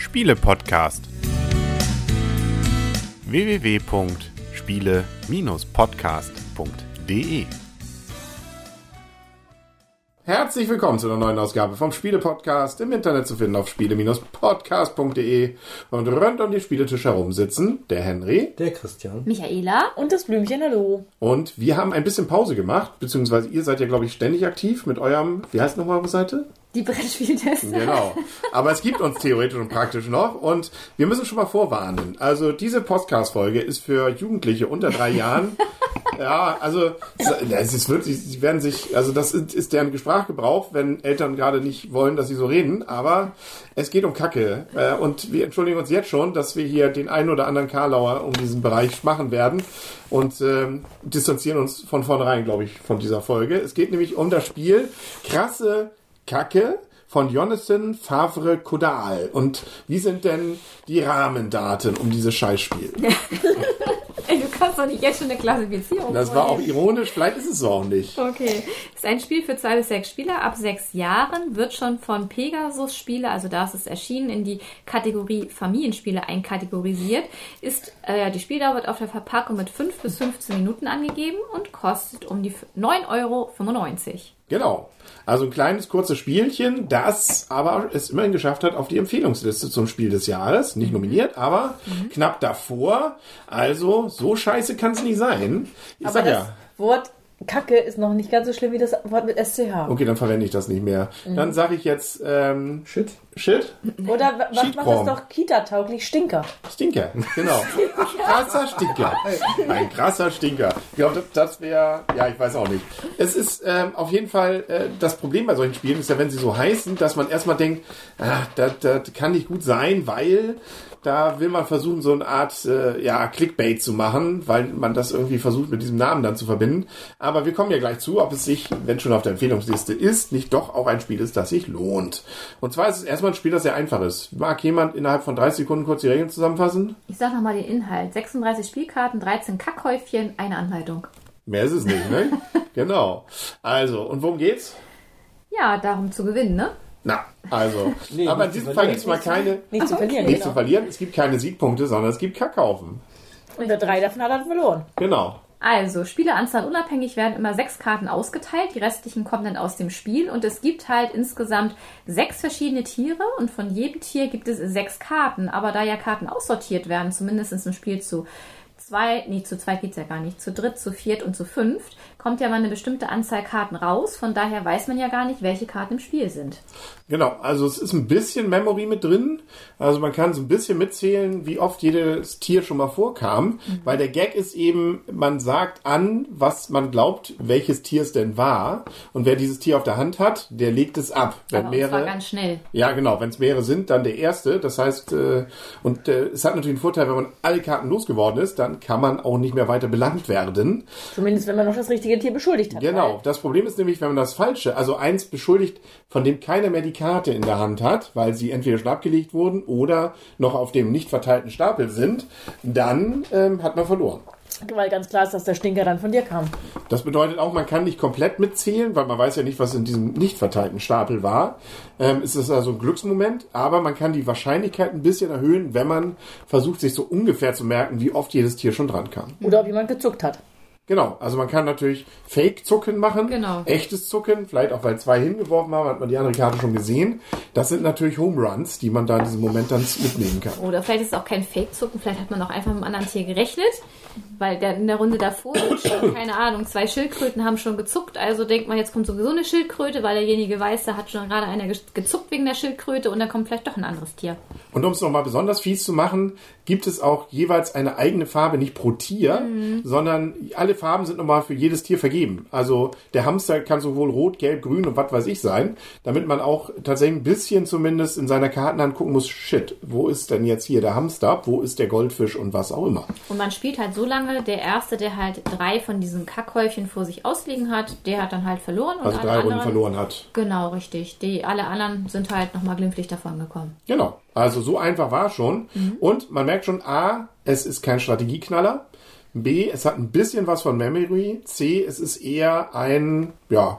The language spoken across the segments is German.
Spiele-Podcast. www.spiele-podcast.de Herzlich willkommen zu einer neuen Ausgabe vom Spiele-Podcast im Internet zu finden auf spiele-podcast.de und rund um den Spieletisch herum sitzen der Henry, Der Christian. Michaela Und das Blümchen, hallo. und wir haben ein bisschen Pause gemacht, beziehungsweise ihr seid ja, glaube ich, ständig aktiv mit eurem, wie heißt nochmal eure Seite? Die Brettspieltester. Genau. Aber es gibt uns theoretisch und praktisch noch und wir müssen schon mal vorwarnen. Also diese Podcast-Folge ist für Jugendliche unter drei Jahren. Ja, also es ist wirklich, sie werden sich, also das ist, ist deren Sprachgebrauch, wenn Eltern gerade nicht wollen, dass sie so reden, aber es geht um Kacke. Äh, Und wir entschuldigen uns jetzt schon, dass wir hier den einen oder anderen Karlauer um diesen Bereich machen werden und ähm, distanzieren uns von vornherein, glaube ich, von dieser Folge. Es geht nämlich um das Spiel Krasse Kacke von Jonathan Favre Kodal. Und wie sind denn die Rahmendaten um dieses Scheißspiel? Ey, du kannst doch nicht jetzt schon eine Klassifizierung Das war auch vorlesen. ironisch, vielleicht ist es so auch nicht. Okay. Ist ein Spiel für zwei bis sechs Spieler ab sechs Jahren, wird schon von Pegasus Spiele, also da ist es erschienen, in die Kategorie Familienspiele einkategorisiert. Ist, äh, die Spieldauer wird auf der Verpackung mit 5 bis 15 Minuten angegeben und kostet um die 9,95 Euro. Genau. Also ein kleines, kurzes Spielchen, das aber es immerhin geschafft hat auf die Empfehlungsliste zum Spiel des Jahres. Nicht nominiert, aber knapp davor. Also, so scheiße kann es nicht sein. Ich Aber sag das ja. Wort Kacke ist noch nicht ganz so schlimm wie das Wort mit SCH. Okay, dann verwende ich das nicht mehr. Dann sage ich jetzt ähm, Shit. Shit. Oder wa- was macht das doch Kita-tauglich? Stinker. Stinker, genau. krasser Stinker. Ein krasser Stinker. Ich glaube, das, das wäre, ja, ich weiß auch nicht. Es ist ähm, auf jeden Fall, äh, das Problem bei solchen Spielen ist ja, wenn sie so heißen, dass man erstmal denkt, ah, das, das kann nicht gut sein, weil da will man versuchen, so eine Art äh, ja, Clickbait zu machen, weil man das irgendwie versucht, mit diesem Namen dann zu verbinden. Aber wir kommen ja gleich zu, ob es sich, wenn schon auf der Empfehlungsliste ist, nicht doch auch ein Spiel ist, das sich lohnt. Und zwar ist es erstmal ein Spiel, das sehr einfach ist. Mag jemand innerhalb von 30 Sekunden kurz die Regeln zusammenfassen? Ich sag nochmal den Inhalt. 36 Spielkarten, 13 Kackhäufchen, eine Anleitung. Mehr ist es nicht, ne? genau. Also, und worum geht's? Ja, darum zu gewinnen, ne? Na, also. Nee, aber in nicht zu diesem Fall verlieren. gibt's mal keine, Nicht zu verlieren, nicht zu genau. verlieren. Es gibt keine Siegpunkte, sondern es gibt Kackhaufen. Und wer drei davon hat, hat verloren. Genau. Also, Spieleranzahl unabhängig werden immer sechs Karten ausgeteilt. Die restlichen kommen dann aus dem Spiel. Und es gibt halt insgesamt sechs verschiedene Tiere. Und von jedem Tier gibt es sechs Karten. Aber da ja Karten aussortiert werden, zumindest im Spiel zu zwei, nee, zu zweit geht's ja gar nicht, zu dritt, zu viert und zu fünft, kommt ja mal eine bestimmte Anzahl Karten raus. Von daher weiß man ja gar nicht, welche Karten im Spiel sind. Genau, also es ist ein bisschen Memory mit drin. Also man kann so ein bisschen mitzählen, wie oft jedes Tier schon mal vorkam. Weil der Gag ist eben, man sagt an, was man glaubt, welches Tier es denn war. Und wer dieses Tier auf der Hand hat, der legt es ab. Wenn Aber mehrere, ganz schnell. ja, genau. Wenn es mehrere sind, dann der erste. Das heißt, äh, und äh, es hat natürlich einen Vorteil, wenn man alle Karten losgeworden ist, dann kann man auch nicht mehr weiter belangt werden. Zumindest, wenn man noch das richtige Tier beschuldigt hat. Genau. Das Problem ist nämlich, wenn man das Falsche, also eins beschuldigt, von dem keiner mehr die Karte in der Hand hat, weil sie entweder schon abgelegt wurden oder noch auf dem nicht verteilten Stapel sind, dann ähm, hat man verloren. Weil, ganz klar ist, dass der Stinker dann von dir kam. Das bedeutet auch, man kann nicht komplett mitzählen, weil man weiß ja nicht, was in diesem nicht verteilten Stapel war. Ähm, es ist also ein Glücksmoment, aber man kann die Wahrscheinlichkeit ein bisschen erhöhen, wenn man versucht, sich so ungefähr zu merken, wie oft jedes Tier schon dran kam. Oder ob jemand gezuckt hat. Genau, also man kann natürlich Fake-Zucken machen, Genau. echtes Zucken, vielleicht auch weil zwei hingeworfen haben, hat man die andere Karte schon gesehen. Das sind natürlich Home Runs, die man da in diesem Moment dann mitnehmen kann. Oder vielleicht ist es auch kein Fake-Zucken, vielleicht hat man auch einfach mit einem anderen Tier gerechnet, weil der in der Runde davor schon, keine Ahnung, zwei Schildkröten haben schon gezuckt, also denkt man, jetzt kommt sowieso eine Schildkröte, weil derjenige weiß, da hat schon gerade einer ge- gezuckt wegen der Schildkröte und dann kommt vielleicht doch ein anderes Tier. Und um es nochmal besonders fies zu machen, gibt es auch jeweils eine eigene Farbe, nicht pro Tier, sondern alle Farben sind nochmal für jedes Tier vergeben. Also der Hamster kann sowohl rot, gelb, grün und was weiß ich sein, damit man auch tatsächlich ein bisschen zumindest in seiner Kartenhand gucken muss, shit, wo ist denn jetzt hier der Hamster, wo ist der Goldfisch und was auch immer. Und man spielt halt so lange, der Erste, der halt drei von diesen Kackhäufchen vor sich ausliegen hat, der hat dann halt verloren. Also alle drei Runden anderen, verloren hat. Genau, richtig. Die, alle anderen sind halt nochmal glimpflich davon gekommen. Genau. Also so einfach war es schon. Und man merkt schon, A, es ist kein Strategieknaller. B, es hat ein bisschen was von Memory. C, es ist eher ein, ja,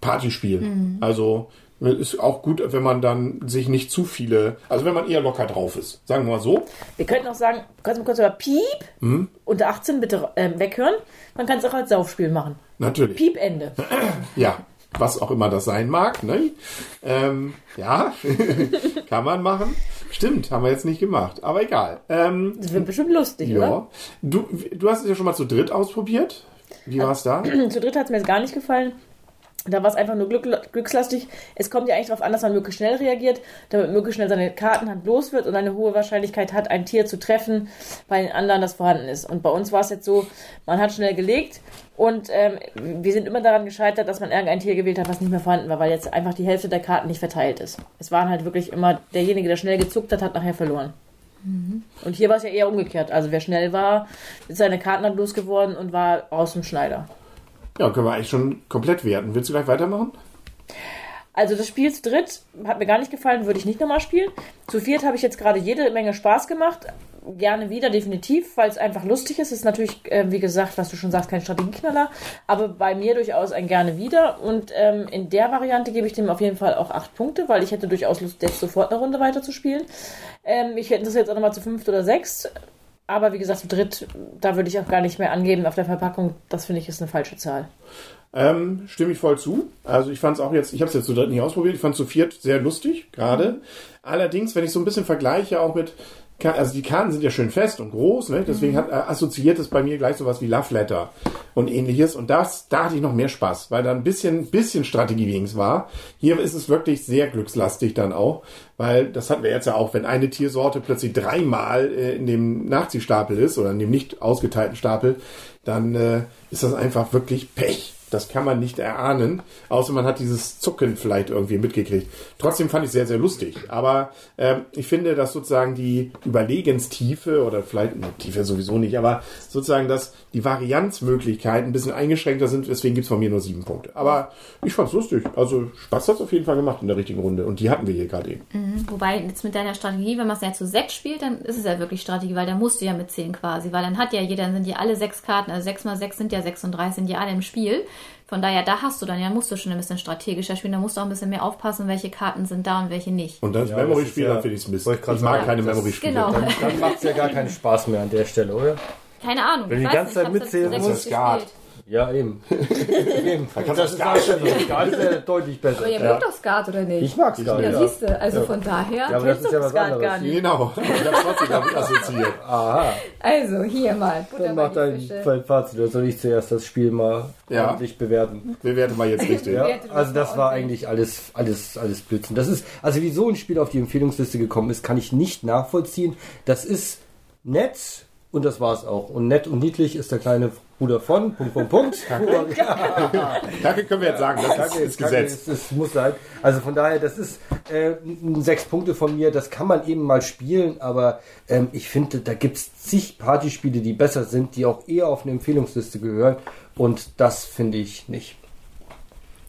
Partyspiel. Also Ist auch gut, wenn man dann sich nicht zu viele, also wenn man eher locker drauf ist. Sagen wir mal so. Wir könnten auch sagen, kannst du mal kurz über Piep Mhm. unter 18 bitte ähm, weghören. Man kann es auch als Saufspiel machen. Natürlich. Piep Ende. Ja, was auch immer das sein mag. Ne? Ähm, ja, kann man machen. Stimmt, haben wir jetzt nicht gemacht. Aber egal. Ähm, Das wird bestimmt lustig, ja. Du, du hast es ja schon mal zu dritt ausprobiert. Wie war es da? oder? Zu dritt hat es mir jetzt gar nicht gefallen. Da war es einfach nur glück, glückslastig. Es kommt ja eigentlich darauf an, dass man möglichst schnell reagiert, damit möglichst schnell seine Kartenhand los wird und eine hohe Wahrscheinlichkeit hat, ein Tier zu treffen, bei den anderen das vorhanden ist. Und bei uns war es jetzt so, man hat schnell gelegt und ähm, wir sind immer daran gescheitert, dass man irgendein Tier gewählt hat, was nicht mehr vorhanden war, weil jetzt einfach die Hälfte der Karten nicht verteilt ist. Es waren halt wirklich immer, derjenige, der schnell gezuckt hat, hat nachher verloren. Und hier war es ja eher umgekehrt. Also wer schnell war, ist seine Kartenhand losgeworden und war aus dem Schneider. Ja, können wir eigentlich schon komplett werten. Willst du gleich weitermachen? Also das Spiel zu dritt hat mir gar nicht gefallen, würde ich nicht nochmal spielen. Zu viert habe ich jetzt gerade jede Menge Spaß gemacht. Gerne wieder, definitiv, weil es einfach lustig ist. Ist natürlich, äh, wie gesagt, was du schon sagst, kein Strategieknaller, aber bei mir durchaus ein gerne wieder. Und ähm, in der Variante gebe ich dem auf jeden Fall auch acht Punkte, weil ich hätte durchaus Lust, jetzt sofort eine Runde weiter zu spielen. Ähm, ich hätte das jetzt auch nochmal zu fünft oder sechs. Aber wie gesagt, zu dritt, da würde ich auch gar nicht mehr angeben auf der Verpackung. Das finde ich ist eine falsche Zahl. Ähm, stimme ich voll zu. Also ich fand es auch jetzt, ich habe es jetzt zu dritt nicht ausprobiert, ich fand es zu viert sehr lustig, gerade. Allerdings, wenn ich so ein bisschen vergleiche auch mit, also die Karten sind ja schön fest und groß, ne? deswegen hat, äh, assoziiert es bei mir gleich sowas wie Love Letter und ähnliches. Und das, da hatte ich noch mehr Spaß, weil da ein bisschen, bisschen Strategie wenigstens war. Hier ist es wirklich sehr glückslastig dann auch, weil das hatten wir jetzt ja auch, wenn eine Tiersorte plötzlich dreimal äh, in dem Nachziehstapel ist oder in dem nicht ausgeteilten Stapel, dann äh, ist das einfach wirklich Pech. Das kann man nicht erahnen, außer man hat dieses Zucken vielleicht irgendwie mitgekriegt. Trotzdem fand ich sehr, sehr lustig. Aber ähm, ich finde, dass sozusagen die Überlegenstiefe oder vielleicht ne, Tiefe sowieso nicht, aber sozusagen, dass die Varianzmöglichkeiten ein bisschen eingeschränkter sind. Deswegen gibt's von mir nur sieben Punkte. Aber ich fand's lustig. Also Spaß hat's auf jeden Fall gemacht in der richtigen Runde. Und die hatten wir hier gerade eben. Wobei jetzt mit deiner Strategie, wenn man es ja zu sechs spielt, dann ist es ja wirklich Strategie, weil da musst du ja mitzählen quasi, weil dann hat ja jeder, dann sind ja alle sechs Karten, also sechs mal sechs sind ja 36, sind ja alle im Spiel. Von daher, da hast du dann ja, musst du schon ein bisschen strategischer spielen, da musst du auch ein bisschen mehr aufpassen, welche Karten sind da und welche nicht. Und das Ja, das Memory-Spiel, ist ja- dann finde ich's Mist. wollte ich Ich mag sagen, keine das- Memory-Spiele. Genau. Dann, dann macht es ja gar keinen Spaß mehr an der Stelle, oder? Keine Ahnung. Wenn ich du die ganze Zeit ich mitzählen musst, sechs Skat. Ja, eben. eben. das ist Skat auch spielen. Skat ist ja deutlich besser. Aber ihr Ja, mögt doch Skat, oder nicht? Ich mag Skat, Ja, ja. siehst du, also von daher. Ja, aber das ist ja was Skat gar anderes. nicht? Genau. Ich hab's trotzdem damit assoziiert. Aha, Also, hier mal. Butter dann mach dein Fische. Fazit. Oder soll ich zuerst das Spiel mal Ja. ordentlich bewerten? Bewerte mal jetzt richtig. Ja, das also das war eigentlich alles, alles, alles Blödsinn. Das ist, also wie so ein Spiel auf die Empfehlungsliste gekommen ist, kann ich nicht nachvollziehen. Das ist nett und das war's auch. Und nett und niedlich ist der kleine Bruder von, Punkt, Punkt, Punkt. Danke können wir jetzt sagen. Das Kacke ist, ist Gesetz. Es, es muss sein. Also von daher, das ist äh, sechs Punkte von mir. Das kann man eben mal spielen, aber ähm, ich finde, da gibt's zig Partyspiele, die besser sind, die auch eher auf eine Empfehlungsliste gehören. Und das finde ich nicht.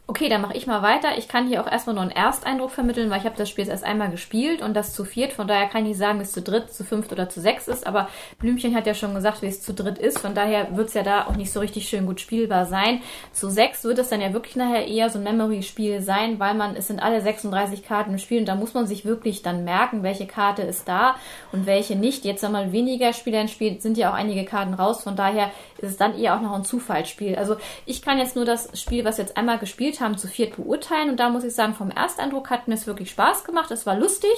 Okay, dann mache ich mal weiter. Ich kann hier auch erstmal nur einen Ersteindruck vermitteln, weil ich habe das Spiel jetzt erst einmal gespielt und das zu viert. Von daher kann ich nicht sagen, wie es zu dritt, zu fünft oder zu sechs ist. Aber Blümchen hat ja schon gesagt, wie es zu dritt ist. Von daher wird es ja da auch nicht so richtig schön gut spielbar sein. Zu sechs wird es dann ja wirklich nachher eher so ein Memory-Spiel sein, weil man, es sind alle 36 Karten im Spiel und da muss man sich wirklich dann merken, welche Karte ist da und welche nicht. Jetzt einmal weniger Spieler im Spiel, sind ja auch einige Karten raus. Von daher ist es dann eher auch noch ein Zufallsspiel. Also ich kann jetzt nur das Spiel, was jetzt einmal gespielt haben, zu viert beurteilen. Und da muss ich sagen, vom Ersteindruck hat mir es wirklich Spaß gemacht. Es war lustig.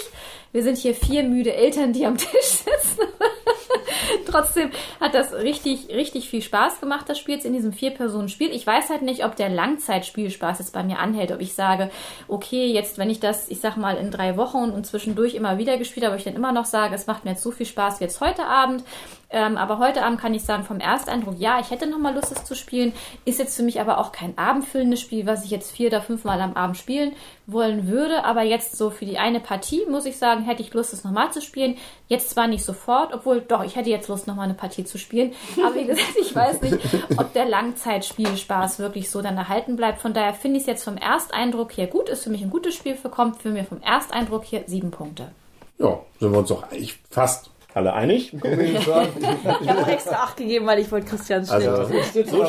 Wir sind hier vier müde Eltern, die am Tisch sitzen. Trotzdem hat das richtig, richtig viel Spaß gemacht, das Spiel jetzt in diesem Vier-Personen-Spiel. Ich weiß halt nicht, ob der Langzeitspielspaß jetzt bei mir anhält, ob ich sage, okay, jetzt, wenn ich das, ich sag mal, in drei Wochen und zwischendurch immer wieder gespielt habe, ich dann immer noch sage, es macht mir jetzt so viel Spaß wie jetzt heute Abend. Ähm, aber heute Abend kann ich sagen, vom Ersteindruck, ja, ich hätte nochmal Lust, es zu spielen. Ist jetzt für mich aber auch kein abendfüllendes Spiel, was ich jetzt vier oder fünfmal am Abend spielen wollen würde. Aber jetzt so für die eine Partie, muss ich sagen, hätte ich Lust, es nochmal zu spielen. Jetzt zwar nicht sofort, obwohl doch, ich hätte jetzt Lust, nochmal eine Partie zu spielen. Aber wie gesagt, ich weiß nicht, ob der Langzeitspielspaß wirklich so dann erhalten bleibt. Von daher finde ich es jetzt vom Ersteindruck hier gut. Ist für mich ein gutes Spiel, bekommt für mich vom Ersteindruck hier sieben Punkte. Ja, sind wir uns doch eigentlich fast Alle einig? Ich habe auch extra acht gegeben, weil ich wollte Christians Schnitt. Also, So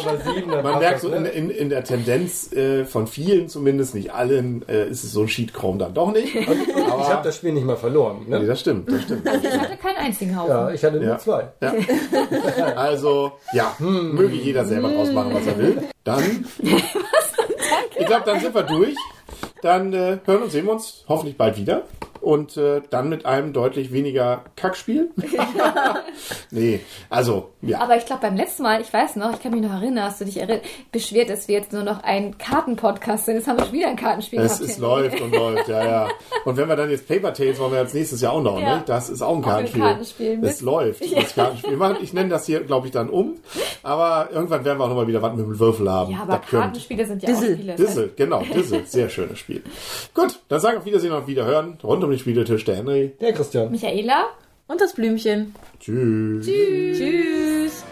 Man merkt so in, ne? in, in der Tendenz äh, von vielen, zumindest nicht allen, äh, ist es so ein Cheat-Chrome dann doch nicht. Ich habe das Spiel nicht mal verloren. Nee, Ne? das stimmt, das stimmt. Ich hatte keinen einzigen Haufen. Ja, ich hatte nur Ja. zwei. Ja. Also, ja, möge jeder selber draus machen, was er will. Dann, ich glaube, dann sind wir durch. Dann äh, hören und sehen wir uns hoffentlich bald wieder. Und äh, dann mit einem deutlich weniger Kackspiel. nee, also, ja. Aber ich glaube, beim letzten Mal, ich weiß noch, ich kann mich noch erinnern, hast du dich erinn- beschwert, dass wir jetzt nur noch ein Kartenpodcast sind. Jetzt haben wir schon wieder ein Kartenspiel Es, gehabt. es läuft und läuft, ja, ja. Und wenn wir dann jetzt Paper Tales wollen wir als nächstes Jahr auch noch, Ja. ne? Das ist auch ein Auch ein Kartenspiel. Kartenspiel Es läuft, das Kartenspiel. Wir machen- Ich nenne das hier, glaube ich, dann um. Aber irgendwann werden wir auch noch mal wieder was mit dem Würfel haben. Ja, aber Das könnt- Kartenspiele sind ja Dissel. auch Spiele. Das heißt, Dissel, genau, Dissel. Sehr schönes Spiel. Gut, dann sagen wir auf Wiedersehen und auf Wiederhören. Rund um den Spieletisch der Henry. Der Christian. Michaela, Und das Blümchen. Tschüss. Tschüss.